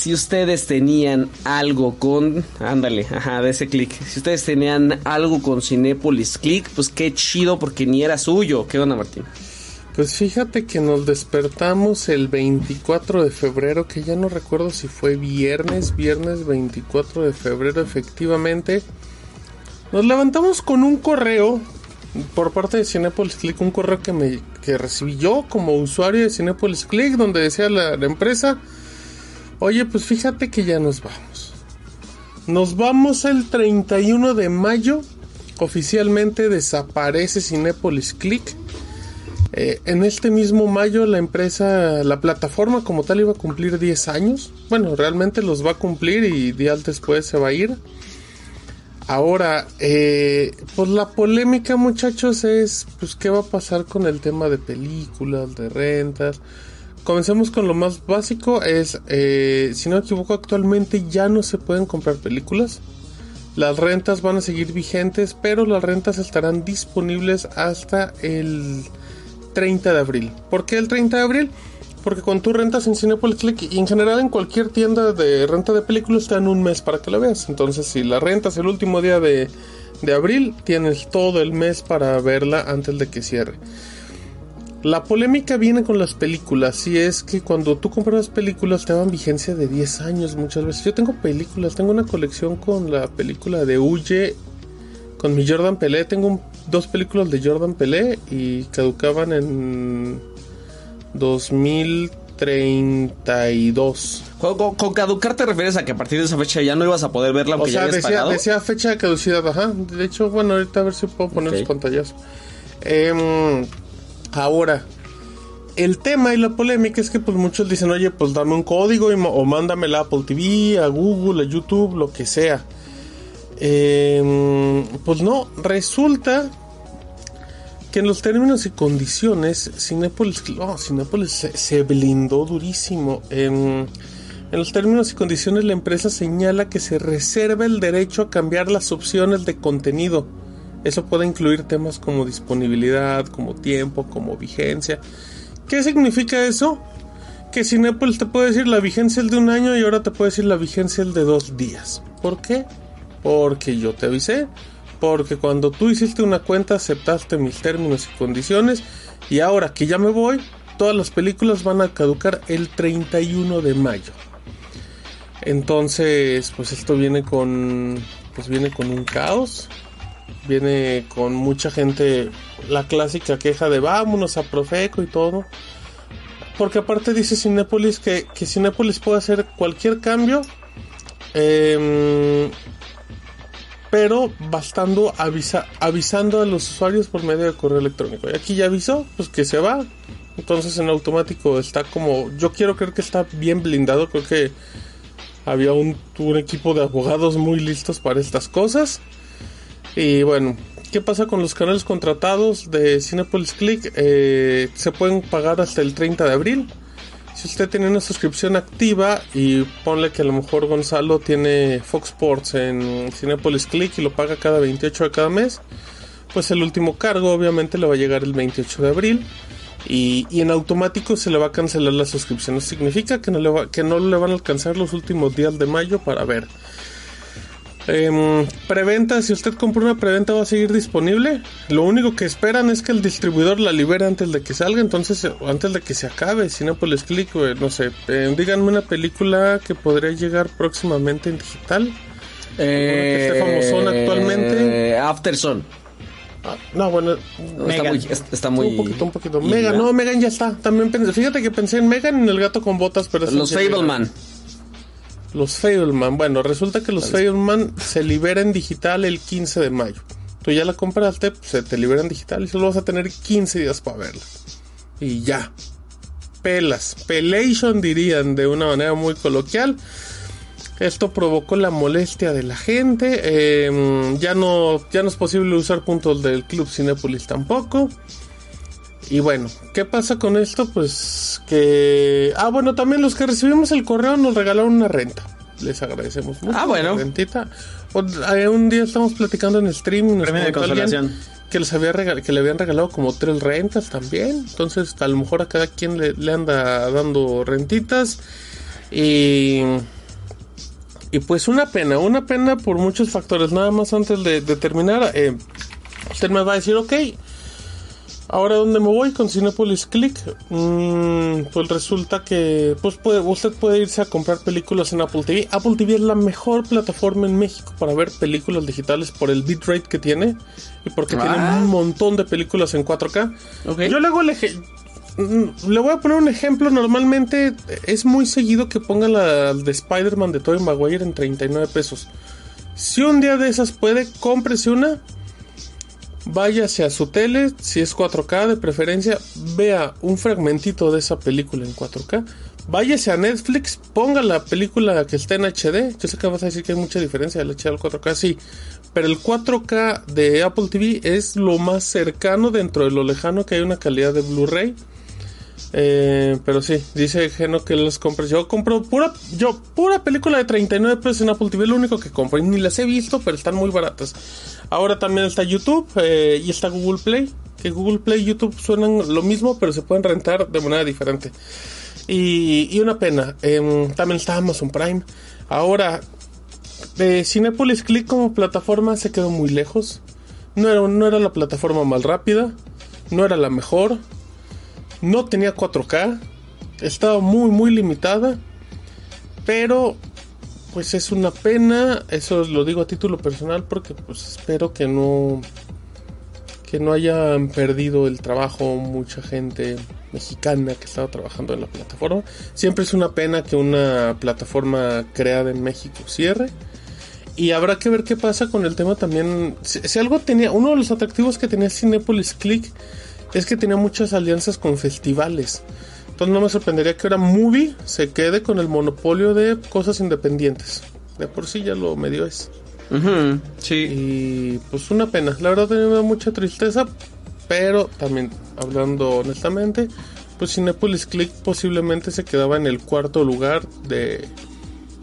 si ustedes tenían algo con, ándale, ajá, de ese clic, si ustedes tenían algo con Cinépolis Click, pues qué chido porque ni era suyo. ¿Qué onda, Martín? Pues fíjate que nos despertamos el 24 de febrero, que ya no recuerdo si fue viernes, viernes 24 de febrero efectivamente. Nos levantamos con un correo por parte de Cinepolis Click, un correo que me que recibí yo como usuario de Cinepolis Click, donde decía la empresa, oye, pues fíjate que ya nos vamos. Nos vamos el 31 de mayo, oficialmente desaparece Cinepolis Click eh, en este mismo mayo la empresa, la plataforma como tal iba a cumplir 10 años. Bueno, realmente los va a cumplir y días después se va a ir. Ahora, eh, pues la polémica muchachos es, pues qué va a pasar con el tema de películas, de rentas. Comencemos con lo más básico, es, eh, si no me equivoco, actualmente ya no se pueden comprar películas. Las rentas van a seguir vigentes, pero las rentas estarán disponibles hasta el 30 de abril. ¿Por qué el 30 de abril? Porque cuando tú rentas en Cinepolis Click y en general en cualquier tienda de renta de películas te dan un mes para que la veas. Entonces si la rentas el último día de, de abril, tienes todo el mes para verla antes de que cierre. La polémica viene con las películas, y es que cuando tú compras películas te dan vigencia de 10 años muchas veces. Yo tengo películas, tengo una colección con la película de Huye, con mi Jordan Pelé, tengo dos películas de Jordan Pelé y caducaban en 2032. Con, con, caducar te refieres a que a partir de esa fecha ya no ibas a poder verla aunque o sea, ya decía, pagado? decía fecha de caducidad, ajá. De hecho, bueno, ahorita a ver si puedo poner los pantallazos. Em, ahora, el tema y la polémica es que pues muchos dicen, oye, pues dame un código o mándamela a Apple TV, a Google, a YouTube, lo que sea. Em, pues no, resulta que en los términos y condiciones, Cinepolis, no, Cinépolis se, se blindó durísimo. Em, en los términos y condiciones, la empresa señala que se reserva el derecho a cambiar las opciones de contenido. Eso puede incluir temas como disponibilidad, como tiempo, como vigencia. ¿Qué significa eso? Que Cinepolis te puede decir la vigencia es de un año y ahora te puede decir la vigencia es de dos días. ¿Por qué? Porque yo te avisé. Porque cuando tú hiciste una cuenta aceptaste mis términos y condiciones. Y ahora que ya me voy, todas las películas van a caducar el 31 de mayo. Entonces, pues esto viene con. Pues viene con un caos. Viene con mucha gente. La clásica queja de vámonos a Profeco y todo. Porque aparte dice Cinépolis que, que Cinépolis puede hacer cualquier cambio. em, pero bastando avisa, avisando a los usuarios por medio de correo electrónico. Y aquí ya avisó, pues que se va. Entonces en automático está como, yo quiero creer que está bien blindado, creo que había un, un equipo de abogados muy listos para estas cosas. Y bueno, ¿qué pasa con los canales contratados de Cinepolis Click? Eh, se pueden pagar hasta el 30 de abril. Si usted tiene una suscripción activa y ponle que a lo mejor Gonzalo tiene Fox Sports en Cinepolis Click y lo paga cada 28 de cada mes, pues el último cargo obviamente le va a llegar el 28 de abril y, en automático se le va a cancelar la suscripción. Eso significa que no, le va- que no le van a alcanzar los últimos días de mayo para ver. Em, preventa, si usted compra una preventa va a seguir disponible. Lo único que esperan es que el distribuidor la libere antes de que salga, entonces eh, antes de que se acabe. Cinepolis Click, eh, no sé, eh, díganme una película que podría llegar próximamente en digital. que esté famosón actualmente. Eh, Afterson. Ah, no, bueno, Está Megan. muy, está muy. un poquito, un poquito. Megan, no, Megan ya está. También pensé, fíjate que pensé en Megan y en el gato con botas, pero Los. Fableman. Los Fableman. Bueno, resulta que los Fableman se liberan digital el 15 de mayo. Tú ya la compraste, pues, se te liberan digital y solo vas a tener 15 días para verla. Y ya. Pelas. Pelation dirían de una manera muy coloquial. Esto provocó la molestia de la gente. eh, ya, no, ya no es posible usar puntos del Club Cinépolis tampoco. Y bueno, ¿qué pasa con esto? Pues que... Ah, bueno, también los que recibimos el correo nos regalaron una renta. Les agradecemos mucho. Ah, bueno. Rentita. Eh, un día estamos platicando en stream nos Premio de consolación. que les había que le habían regalado como tres rentas también. Entonces, a lo mejor a cada quien le, le anda dando rentitas. Y, y pues una pena, una pena por muchos factores. Nada más antes de, terminar, eh, usted me va a decir, ok, ahora dónde me voy con Cinepolis Click. Mm, pues resulta que pues puede, usted puede irse a comprar películas en Apple TV. Apple TV es la mejor plataforma en México para ver películas digitales por el bitrate que tiene y porque tiene ah. un montón de películas en 4K. Yo le hago el mm, le voy a poner un ejemplo. Normalmente es muy seguido que pongan la de Spider-Man de Tobey Maguire en 39 pesos. Si un día de esas puede, cómprese una váyase a su tele, si es 4K de preferencia, vea un fragmentito de esa película en 4K, váyase a Netflix, ponga la película que está en HD, yo sé que vas a decir que hay mucha diferencia del HD al 4K, sí, pero el 4K de Apple TV es lo más cercano dentro de lo lejano que hay una calidad de Blu-ray. Eh, pero sí, dice Geno que los compres. Yo compro pura, yo, pura película de 39 pesos en Apple TV, lo único que compro. Y ni las he visto, pero están muy baratas. Ahora también está YouTube eh, y está Google Play. Que Google Play y YouTube suenan lo mismo, pero se pueden rentar de manera diferente. Y, una pena. Em, también está Amazon Prime. Ahora, de Cinepolis Click como plataforma se quedó muy lejos. No era, no era la plataforma más rápida. No era la mejor no tenía 4K. Estaba muy, muy limitada. Pero, pues es una pena. Eso lo digo a título personal porque pues espero que no... Que no hayan perdido el trabajo mucha gente mexicana que estaba trabajando en la plataforma. Siempre es una pena que una plataforma creada en México cierre. Y habrá que ver qué pasa con el tema también. Si, si, algo tenía, uno de los atractivos que tenía Cinepolis Click es que tenía muchas alianzas con festivales. Entonces no me sorprendería que ahora Movie se quede con el monopolio de cosas independientes. De por sí ya lo medio es. sí. Y pues una pena. La verdad tenía mucha tristeza. Pero también, hablando honestamente, pues Cinepolis Click posiblemente se quedaba en el cuarto lugar de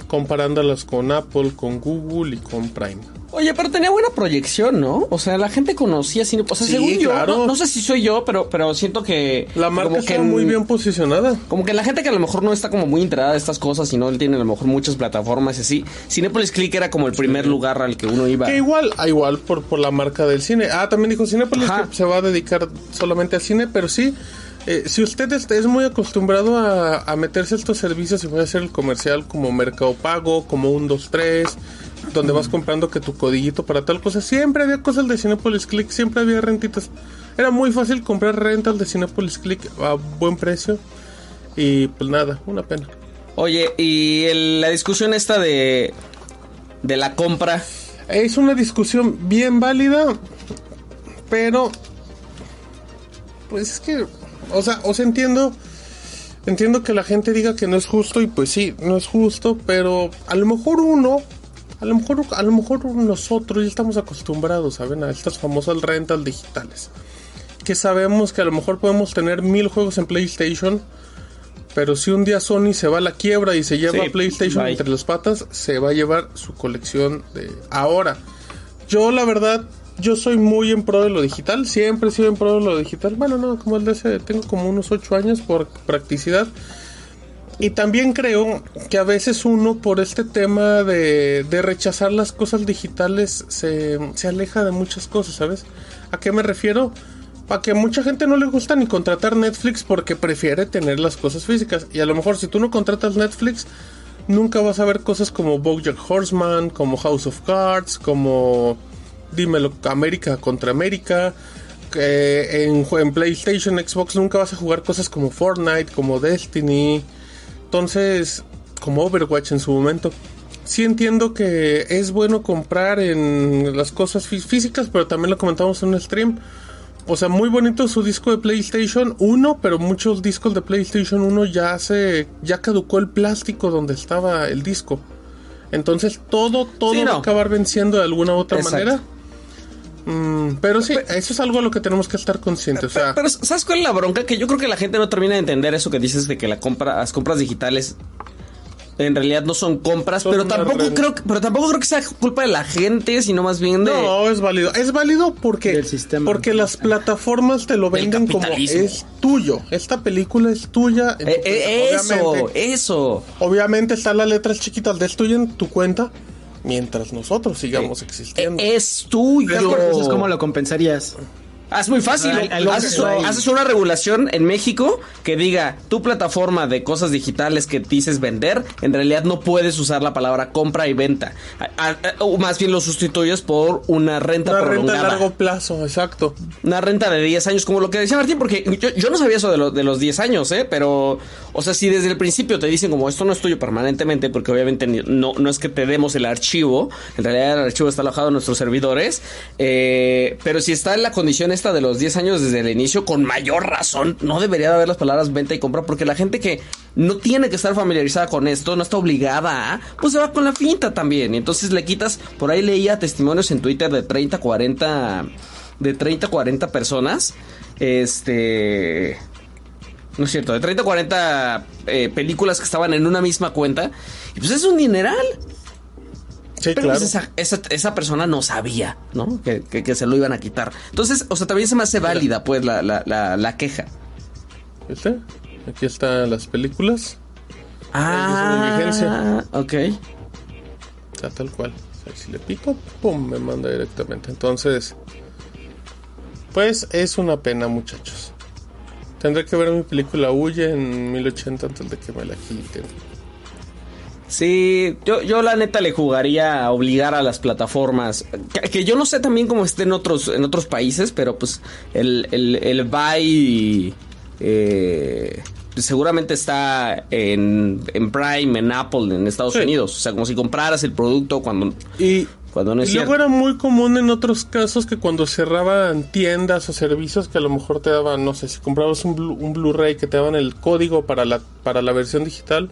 comparándolas con Apple, con Google y con Prime. Oye, pero tenía buena proyección, ¿no? O sea, la gente conocía cine. O sea, según yo, no, sé si soy yo, pero, pero siento que. La marca está muy bien posicionada. Como que la gente que a lo mejor no está como muy enterada de estas cosas y no tiene a lo mejor muchas plataformas y así. Cinepolis Click era como el primer lugar al que uno iba. Que igual, ah, igual por, por la marca del cine. Ah, también dijo Cinepolis que se va a dedicar solamente al cine, pero sí. Eh, si usted es, muy acostumbrado a, a, meterse a estos servicios y puede hacer el comercial como Mercado Pago, como un 2, 3 donde vas comprando que tu codillito para tal cosa. Siempre había cosas de Cinepolis Click, siempre había rentitas. Era muy fácil comprar rentas de Cinepolis Click a buen precio. Y pues nada, una pena. Oye, y la discusión esta de, de la compra. Es una discusión bien válida, pero pues es que, o sea, os entiendo, entiendo que la gente diga que no es justo y pues sí, no es justo, pero a lo mejor uno a lo mejor, a lo mejor nosotros ya estamos acostumbrados, ¿saben? A estas famosas rentas digitales. Que sabemos que a lo mejor podemos tener mil juegos en PlayStation. Pero si un día Sony se va a la quiebra y se lleva PlayStation entre las patas, se va a llevar su colección de ahora. Yo la verdad, yo soy muy en pro de lo digital, siempre he sido en pro de lo digital. Bueno, no, como el de ese, tengo como unos 8 años por practicidad. Y también creo que a veces uno por este tema de, rechazar las cosas digitales se, aleja de muchas cosas, ¿sabes? ¿A qué me refiero? A que mucha gente no le gusta ni contratar Netflix porque prefiere tener las cosas físicas. Y a lo mejor si tú no contratas Netflix, nunca vas a ver cosas como Bojack Horseman, como House of Cards, como Dímelo, América contra América. en, en PlayStation, Xbox nunca vas a jugar cosas como Fortnite, como Destiny entonces, como Overwatch en su momento. Sí entiendo que es bueno comprar en las cosas físicas, pero también lo comentamos en un stream. O sea, muy bonito su disco de PlayStation 1, pero muchos discos de PlayStation 1 ya se ya caducó el plástico donde estaba el disco. Entonces todo todo va a acabar venciendo de alguna u otra manera. Mm, pero sí, eso es algo a lo que tenemos que estar conscientes. pero, ¿sabes cuál es la bronca? Que yo creo que la gente no termina de entender eso que dices de que la compra, las compras digitales en realidad no son compras, Son pero tampoco renta. creo que, pero tampoco creo que sea culpa de la gente, sino más bien de No, es válido. Es válido porque, Del sistema. porque las plataformas te lo venden como es tuyo. Esta película es tuya. Eh, eh, eso, obviamente, eso. obviamente están las letras chiquitas de es tuya en tu cuenta mientras nosotros sigamos Eh, existiendo. Es tuyo. Entonces, ¿cómo lo compensarías? Ah, es muy fácil. Haces, una regulación en México que diga tu plataforma de cosas digitales que dices vender, en realidad no puedes usar la palabra compra y venta. A- a- o más bien lo sustituyes por una renta Una renta a prolongada. largo plazo, exacto. Una renta de 10 años, como lo que decía Martín, porque yo, yo no sabía eso de, lo- de los 10 años, ¿eh? Pero, o sea, si desde el principio te dicen como esto no es tuyo permanentemente, porque obviamente no, no es que te demos el archivo, en realidad el archivo está alojado en nuestros servidores, eh, pero si está en la condición esta de los 10 años desde el inicio, con mayor razón, no debería de haber las palabras venta y compra, porque la gente que no tiene que estar familiarizada con esto, no está obligada pues se va con la finta también. Y entonces le quitas, por ahí leía testimonios en Twitter de 30, 40 de 30 40 personas. Este. No es cierto, de 30 40 eh, películas que estaban en una misma cuenta. Y pues es un dineral. Sí, Pero claro. pues esa, esa, esa persona no sabía, ¿no? Que, que- que se lo iban a quitar. Entonces, o sea, también se me hace válida, pues, la, la, la, la queja. ¿Viste? Aquí están las películas. Ah, ok. Sea, tal cual. O sea, si le pico, pum, me manda directamente. Entonces, pues es una pena, muchachos. Tendré que ver mi película Huye en 1080 antes de que me la quiten. Sí, yo, yo la neta le jugaría a obligar a las plataformas. Que, que yo no sé también cómo esté en otros, en otros países, pero pues el, el, el Buy eh, seguramente está en, en Prime, en Apple, en Estados Sí. Unidos. O sea, como si compraras el producto cuando, Y, cuando no es y luego era muy común en otros casos que cuando cerraban tiendas o servicios que a lo mejor te daban, no sé, si comprabas un, Blu- un Blu-ray que te daban el código para la, para la versión digital,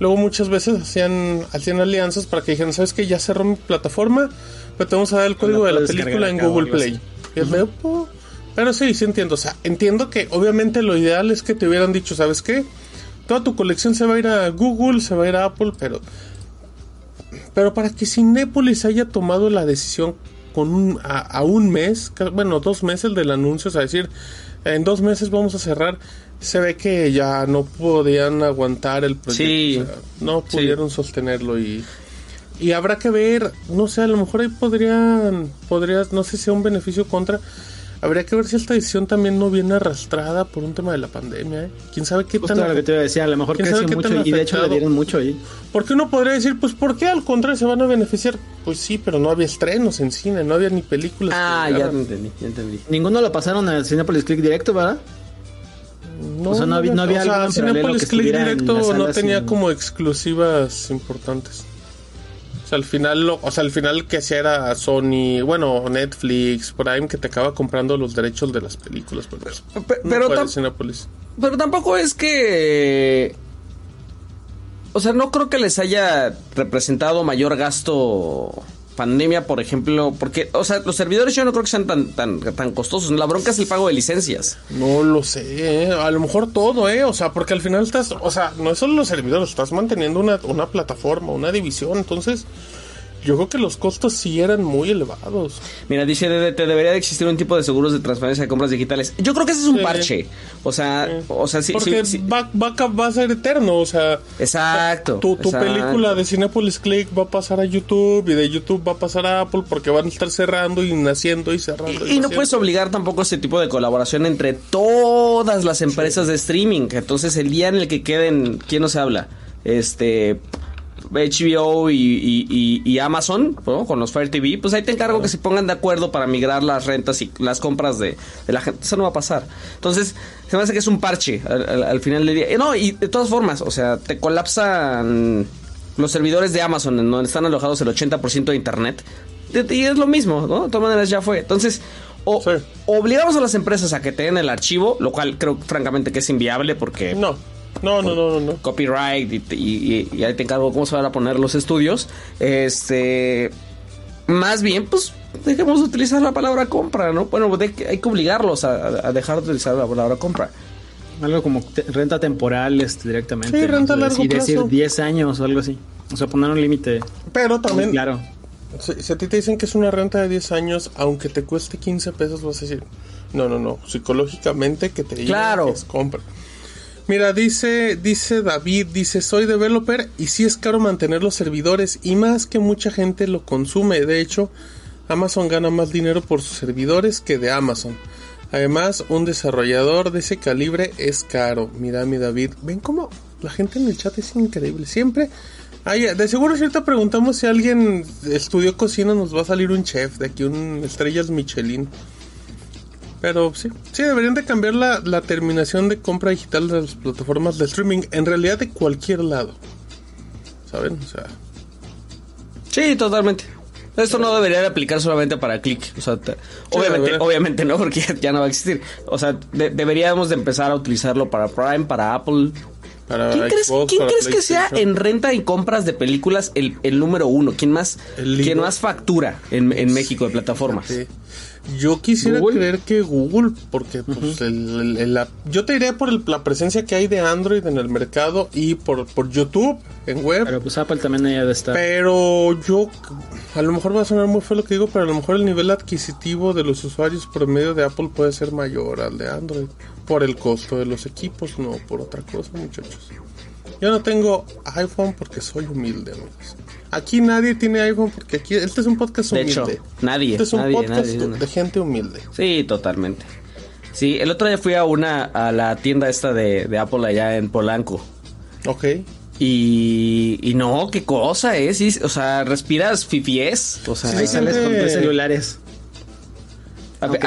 luego muchas veces hacían, hacían alianzas para que dijeran, ¿sabes qué? Ya cerró mi plataforma, pero te vamos a dar el código de la película en Google Play. Y es medio, pero sí, sí entiendo. O sea, entiendo que obviamente lo ideal es que te hubieran dicho, ¿sabes qué? Toda tu colección se va a ir a Google, se va a ir a Apple, pero pero para que Cinépolis haya tomado la decisión con un, a, a un mes, bueno, dos meses del anuncio, o sea, decir, en dos meses vamos a cerrar, se ve que ya no podían aguantar el proyecto, Sí. o sea, no pudieron sostenerlo y, y habrá que ver, no sé, a lo mejor ahí podrían, podría, no sé si sea un beneficio contra, habría que ver si esta decisión también no viene arrastrada por un tema de la pandemia, ¿eh? ¿Quién sabe qué Justo tan... lo que te iba a decir, a lo mejor ¿Quién creció mucho y de hecho le dieron mucho ahí. Porque uno podría decir, pues, ¿por qué al contrario se van a beneficiar? Pues sí, pero no había estrenos en cine, no había ni películas. Ah, ya entendí, ya entendí. Ninguno lo pasaron al Cinepolis Click directo, ¿verdad? No, o sea, no había- no había o sea, que Click directo no tenía sin- como exclusivas importantes. Sea, al final, lo, o sea, al final que hacía era Sony, bueno, Netflix, Prime, que te acaba comprando los derechos de las películas. Pero, pues, Pe- no pero puede tam- Cinépolis. Pero tampoco es que. O sea, no creo que les haya representado mayor gasto pandemia, por ejemplo, porque, o sea, los servidores yo no creo que sean tan, tan, tan costosos. La bronca es el pago de licencias. No lo sé, ¿eh? a lo mejor todo, ¿eh? O sea, porque al final estás, o sea, no es solo los servidores, estás manteniendo una, una plataforma, una división, entonces yo creo que los costos sí eran muy elevados. Mira, dice DDT, debería de existir un tipo de seguros de transferencia de compras digitales. Yo creo que ese es un Sí. parche. O sea, o sea, sí, Porque sí, sí. Va, va, a ca- va a ser eterno, o sea... Exacto. Tu, tu exacto. película de Cinepolis Click va a pasar a YouTube y de YouTube va a pasar a Apple porque van a estar cerrando y naciendo y cerrando. Y, y no naciendo. puedes obligar tampoco a ese tipo de colaboración entre todas las empresas de streaming. Entonces, el día en el que queden, ¿quién nos habla? Este. HBO y, y- y- y Amazon, ¿no? con los Fire TV, pues ahí te encargo que se pongan de acuerdo para migrar las rentas y las compras de, de la gente. Eso no va a pasar. Entonces, se me hace que es un parche al, al- al final del día. Eh, no, y de todas formas, o sea, te colapsan los servidores de Amazon, en donde están alojados el 80% de internet. Y y es lo mismo, ¿no? De todas maneras ya fue. Entonces, o Sí. obligamos a las empresas a que te den el archivo, lo cual creo francamente que es inviable porque No, no, no, no, no. no. copyright y, y- y ahí te encargo cómo se van a poner los estudios. Este, más bien, pues dejemos de utilizar la palabra compra, ¿no? Bueno, de hay que obligarlos a, a dejar de utilizar la palabra compra. Algo como te- renta temporal este, directamente. Sí, renta largo Y decir plazo. 10 años o algo así. O sea, poner un límite. Pero también, Claro. si, si a ti te dicen que es una renta de 10 años, aunque te cueste 15 pesos, vas a decir, no, no, no, psicológicamente que te digan Claro. que es compra. Mira, dice, dice David, dice, soy developer y sí es caro mantener los servidores y más que mucha gente lo consume. De hecho, Amazon gana más dinero por sus servidores que de Amazon. Además, un desarrollador de ese calibre es caro. Mira, mi David, ven cómo la gente en el chat es increíble. Siempre hay, de seguro si ahorita preguntamos si alguien estudió cocina, nos va a salir un chef de aquí, un estrellas Michelin. Pero sí, sí, deberían de cambiar la, la terminación de compra digital de las plataformas de streaming. En realidad de cualquier lado. ¿Saben? O sea, Sí, totalmente. Esto no debería de aplicar solamente para click. O sea, te- obviamente, obviamente no, porque ya no va a existir. O sea, de- deberíamos de empezar a utilizarlo para Prime, para Apple. para ¿Quién crees, quién crees que sea en renta y compras de películas el, el número uno? ¿Quién más, quién más factura en, en México de plataformas? Sí. Yo quisiera Google. creer que Google, porque pues, el- el- el- la- yo te diría por la presencia que hay de Android en el mercado y por, por YouTube en web. Pero pues Apple también haya de estar. Pero yo, a lo mejor va a sonar muy feo lo que digo, pero a lo mejor el nivel adquisitivo de los usuarios promedio de Apple puede ser mayor al de Android. Por el costo de los equipos, no por otra cosa, muchachos. Yo no tengo iPhone porque soy humilde, amigos. Aquí nadie tiene iPhone porque aquí, este es un podcast De humilde. hecho, nadie, Este es un nadie, podcast nadie, nadie. de gente humilde. Sí, totalmente. Sí, el otro día fui a una, a la tienda esta de, de Apple allá en Polanco. Ok. Y, y no, qué cosa, ¿eh? Sí, o sea, respiras fifies. O sea, Ahí sales con tres celulares.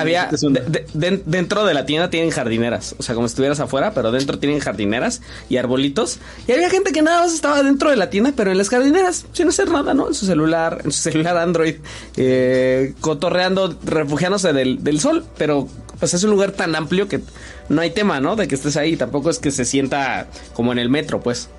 Había. de- de- dentro de la tienda tienen jardineras. O sea, como si estuvieras afuera, pero dentro tienen jardineras y arbolitos. Y había gente que nada más estaba dentro de la tienda, pero en las jardineras, sin hacer nada, ¿no? En su celular, en su celular Android, eh, cotorreando, refugiándose del, del sol. Pero, pues es un lugar tan amplio que no hay tema, ¿no? De que estés ahí. Tampoco es que se sienta como en el metro, pues.